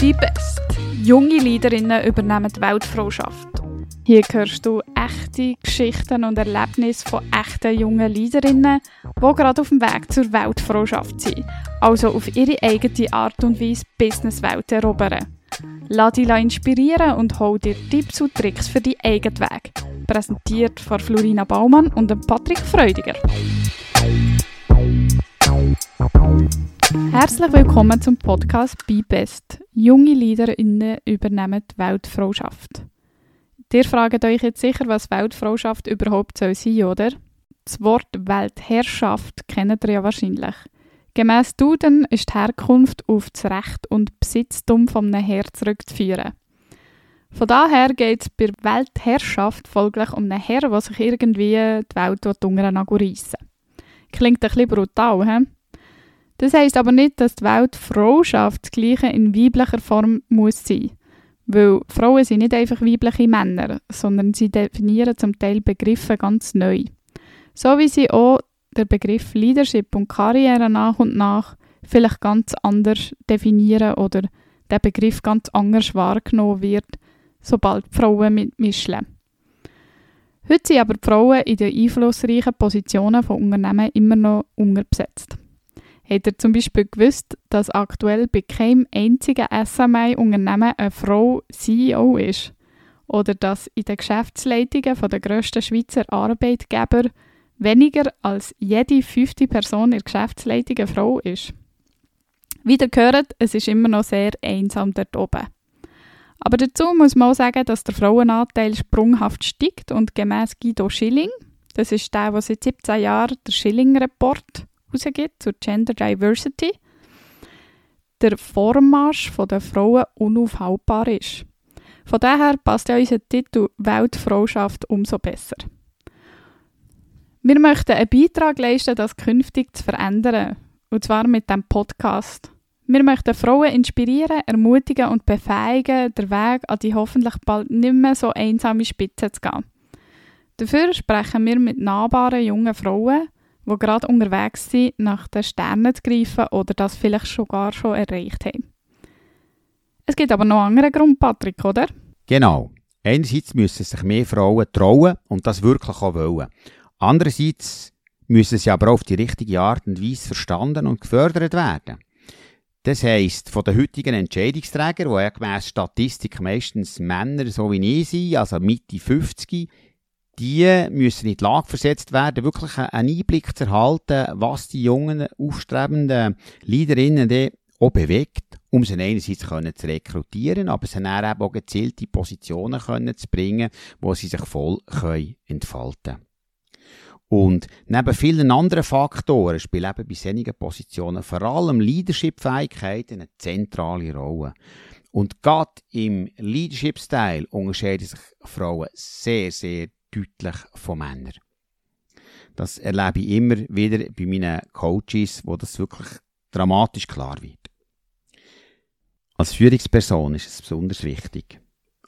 Die Best. Junge Leaderinnen übernehmen die Weltfrauschaft. Hier hörst du echte Geschichten und Erlebnisse von echten jungen Leaderinnen, die gerade auf dem Weg zur Weltfrauschaft sind, also auf ihre eigene Art und Weise Businesswelt erobern. Lass dich inspirieren und hol dir Tipps und Tricks für deinen eigenen Weg. Präsentiert von Florina Baumann und Patrick Freudiger. Herzlich willkommen zum Podcast Be Best. Junge LeaderInnen übernehmen die Weltfrauschaft. Ihr fragt euch jetzt sicher, was Weltfrauschaft überhaupt soll sein, oder? Das Wort Weltherrschaft kennt ihr ja wahrscheinlich. Gemäss Duden ist die Herkunft auf das Recht und Besitztum einem Herr zurückzuführen. Von daher geht es bei Weltherrschaft folglich um einen Herr, der sich irgendwie die Welt reissen Klingt ein bisschen brutal, he? Das heisst aber nicht, dass die Weltfrauschaft das Gleiche in weiblicher Form muss sein. Weil Frauen sind nicht einfach weibliche Männer, sondern sie definieren zum Teil Begriffe ganz neu. So wie sie auch der Begriff Leadership und Karriere nach und nach vielleicht ganz anders definieren oder der Begriff ganz anders wahrgenommen wird, sobald Frauen mitmischen. Heute sind aber die Frauen in den einflussreichen Positionen von Unternehmen immer noch unterbesetzt. Habt ihr zum Beispiel gewusst, dass aktuell bei keinem einzigen SMI-Unternehmen eine Frau CEO ist? Oder dass in den Geschäftsleitungen der grössten Schweizer Arbeitgeber weniger als jede fünfte Person in der Geschäftsleitung eine Frau ist? Wie ihr es ist immer noch sehr einsam dort oben. Aber dazu muss man auch sagen, dass der Frauenanteil sprunghaft steigt und gemäß Guido Schilling, das ist der, der seit 17 Jahren der Schilling-Report rausgibt zur Gender Diversity, der Vormarsch der Frauen unaufhaltbar ist. Von daher passt ja unser Titel Weltfrauschaft umso besser. Wir möchten einen Beitrag leisten, das künftig zu verändern, und zwar mit dem Podcast. Wir möchten Frauen inspirieren, ermutigen und befähigen, den Weg an die hoffentlich bald nicht mehr so einsame Spitze zu gehen. Dafür sprechen wir mit nahbaren jungen Frauen, die gerade unterwegs sind, nach den Sternen zu greifen oder das vielleicht schon gar schon erreicht haben. Es gibt aber noch einen anderen Grund, Patrick, oder? Genau. Einerseits müssen sich mehr Frauen trauen und das wirklich auch wollen. Andererseits müssen sie aber auf die richtige Art und Weise verstanden und gefördert werden. Das heisst, von den heutigen Entscheidungsträgern, die ja gemäss Statistik meistens Männer so wie ich sind, also Mitte 50, die müssen in die Lage versetzt werden, wirklich einen Einblick zu erhalten, was die jungen, aufstrebenden Leaderinnen auch bewegt, um sie einerseits können zu rekrutieren, aber sie dann eben auch gezielte Positionen können zu bringen, wo sie sich voll können entfalten können. Und neben vielen anderen Faktoren spielen eben bei solchen Positionen vor allem Leadership-Fähigkeiten eine zentrale Rolle. Und gerade im Leadership-Style unterscheiden sich Frauen sehr, sehr deutlich von Männern. Das erlebe ich immer wieder bei meinen Coaches, wo das wirklich dramatisch klar wird. Als Führungsperson ist es besonders wichtig,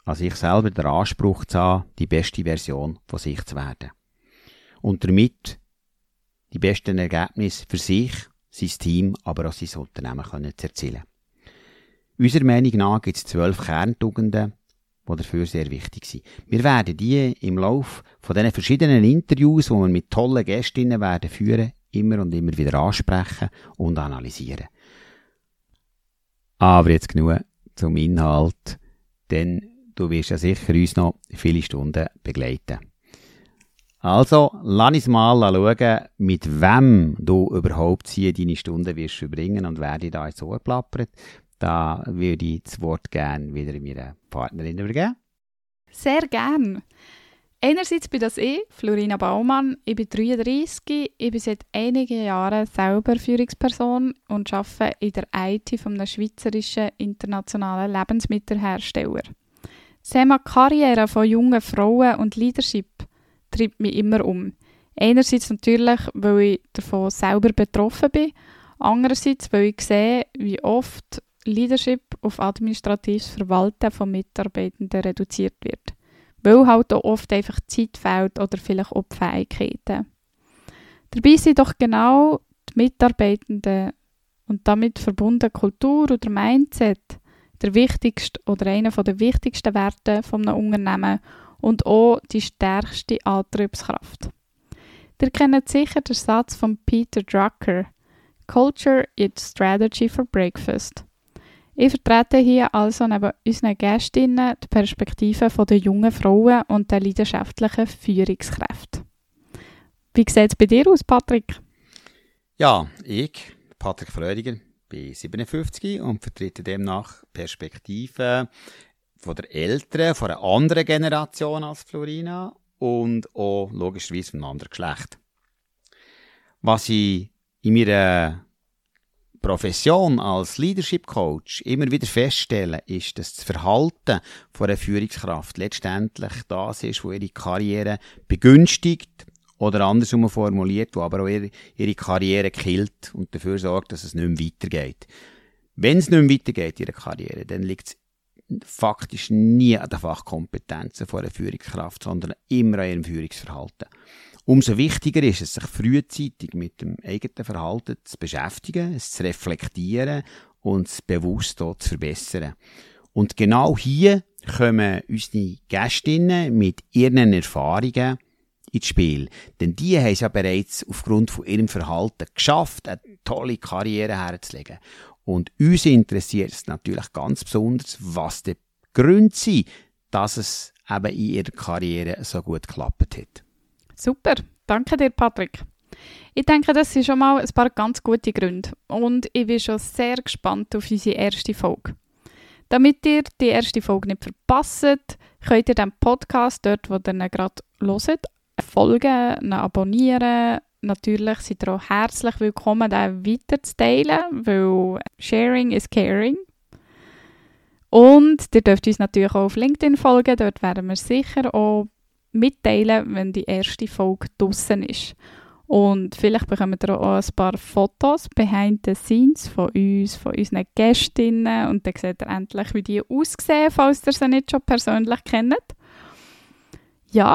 als ich selber den Anspruch zu haben, die beste Version von sich zu werden. Und damit die besten Ergebnisse für sich, sein Team, aber auch sein Unternehmen können zu erzielen. Unserer Meinung nach gibt es zwölf Kerntugenden, die dafür sehr wichtig sind. Wir werden die im Lauf von diesen verschiedenen Interviews, die wir mit tollen Gästinnen werden führen, immer und immer wieder ansprechen und analysieren. Aber jetzt genug zum Inhalt, denn du wirst ja sicher uns noch viele Stunden begleiten. Also, lass uns mal schauen, mit wem du überhaupt hier deine Stunden wirst verbringen und wer dir da jetzt so plappert. Da würde ich das Wort gerne wieder meiner Partnerin übergeben. Sehr gern. Einerseits bin das ich, Florina Baumann. Ich bin 33, ich bin seit einigen Jahren selber Führungsperson und arbeite in der IT von einem schweizerischen internationalen Lebensmittelhersteller. Das Thema Karriere von jungen Frauen und Leadership treibt mich immer um. Einerseits natürlich, weil ich davon selber betroffen bin, andererseits, weil ich sehe, wie oft Leadership auf administratives Verwalten von Mitarbeitenden reduziert wird. Weil halt auch oft einfach Zeit fehlt oder vielleicht auch die Fähigkeiten. Dabei sind doch genau die Mitarbeitenden und damit verbundene Kultur oder Mindset der wichtigste oder einer der wichtigsten Werte von einem Unternehmen und auch die stärkste Antriebskraft. Ihr kennt sicher den Satz von Peter Drucker: Culture is Strategy for Breakfast. Ich vertrete hier also neben unseren Gästinnen die Perspektive der jungen Frauen und der leidenschaftlichen Führungskräfte. Wie sieht es bei dir aus, Patrick? Ja, ich, Patrick Freudiger, bin 57 und vertrete demnach Perspektiven von der älteren, von einer anderen Generation als Florina und auch logischerweise von einem anderen Geschlecht. Was ich in meiner Profession als Leadership Coach immer wieder feststelle, ist, dass das Verhalten von einer Führungskraft letztendlich das ist, wo ihre Karriere begünstigt oder andersrum formuliert, wo aber auch ihre, ihre Karriere killt und dafür sorgt, dass es nicht mehr weitergeht. Wenn es nicht mehr weitergeht in ihrer Karriere, dann liegt es faktisch nie an den Fachkompetenzen von einer Führungskraft, sondern immer an ihrem Führungsverhalten. Umso wichtiger ist es, sich frühzeitig mit dem eigenen Verhalten zu beschäftigen, es zu reflektieren und es bewusst zu verbessern. Und genau hier kommen unsere Gästinnen mit ihren Erfahrungen ins Spiel. Denn die haben es ja bereits aufgrund von ihrem Verhalten geschafft, eine tolle Karriere herzulegen. Und uns interessiert es natürlich ganz besonders, was die Gründe sind, dass es eben in ihrer Karriere so gut geklappt hat. Super, danke dir, Patrick. Ich denke, das sind schon mal ein paar ganz gute Gründe. Und ich bin schon sehr gespannt auf unsere erste Folge. Damit ihr die erste Folge nicht verpasst, könnt ihr dem Podcast dort, wo ihr ihn gerade hört, folgen, abonnieren. Natürlich seid ihr auch herzlich willkommen, den weiterzuteilen, weil Sharing is Caring. Und ihr dürft uns natürlich auch auf LinkedIn folgen, dort werden wir sicher auch mitteilen, wenn die erste Folge draußen ist. Und vielleicht bekommen wir auch ein paar Fotos behind the scenes von uns, von unseren Gästinnen. Und dann seht ihr endlich, wie die aussehen, falls ihr sie nicht schon persönlich kennt. Ja,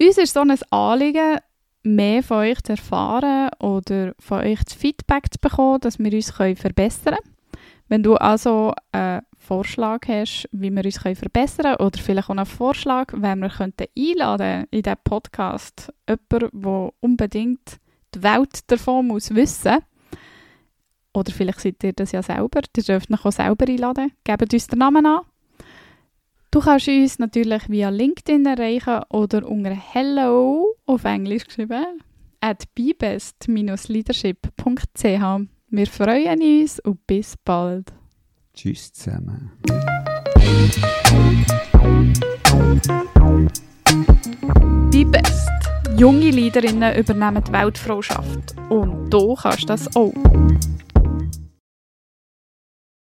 uns ist so ein Anliegen, mehr von euch zu erfahren oder von euch das Feedback zu bekommen, dass wir uns verbessern können. Wenn du also einen Vorschlag hast, wie wir uns verbessern können oder vielleicht auch einen Vorschlag, wen wir einladen in diesen Podcast, jemand, der unbedingt die Welt davon muss wissen oder vielleicht seid ihr das ja selber, ihr dürft auch selber einladen, gebt uns den Namen an. Du kannst uns natürlich via LinkedIn erreichen oder unter Hello auf Englisch geschrieben at bebest-leadership.ch wir freuen uns und bis bald. Tschüss zusammen. Be Best. Junge Leaderinnen übernehmen die Weltfrauschaft. Und du kannst das auch.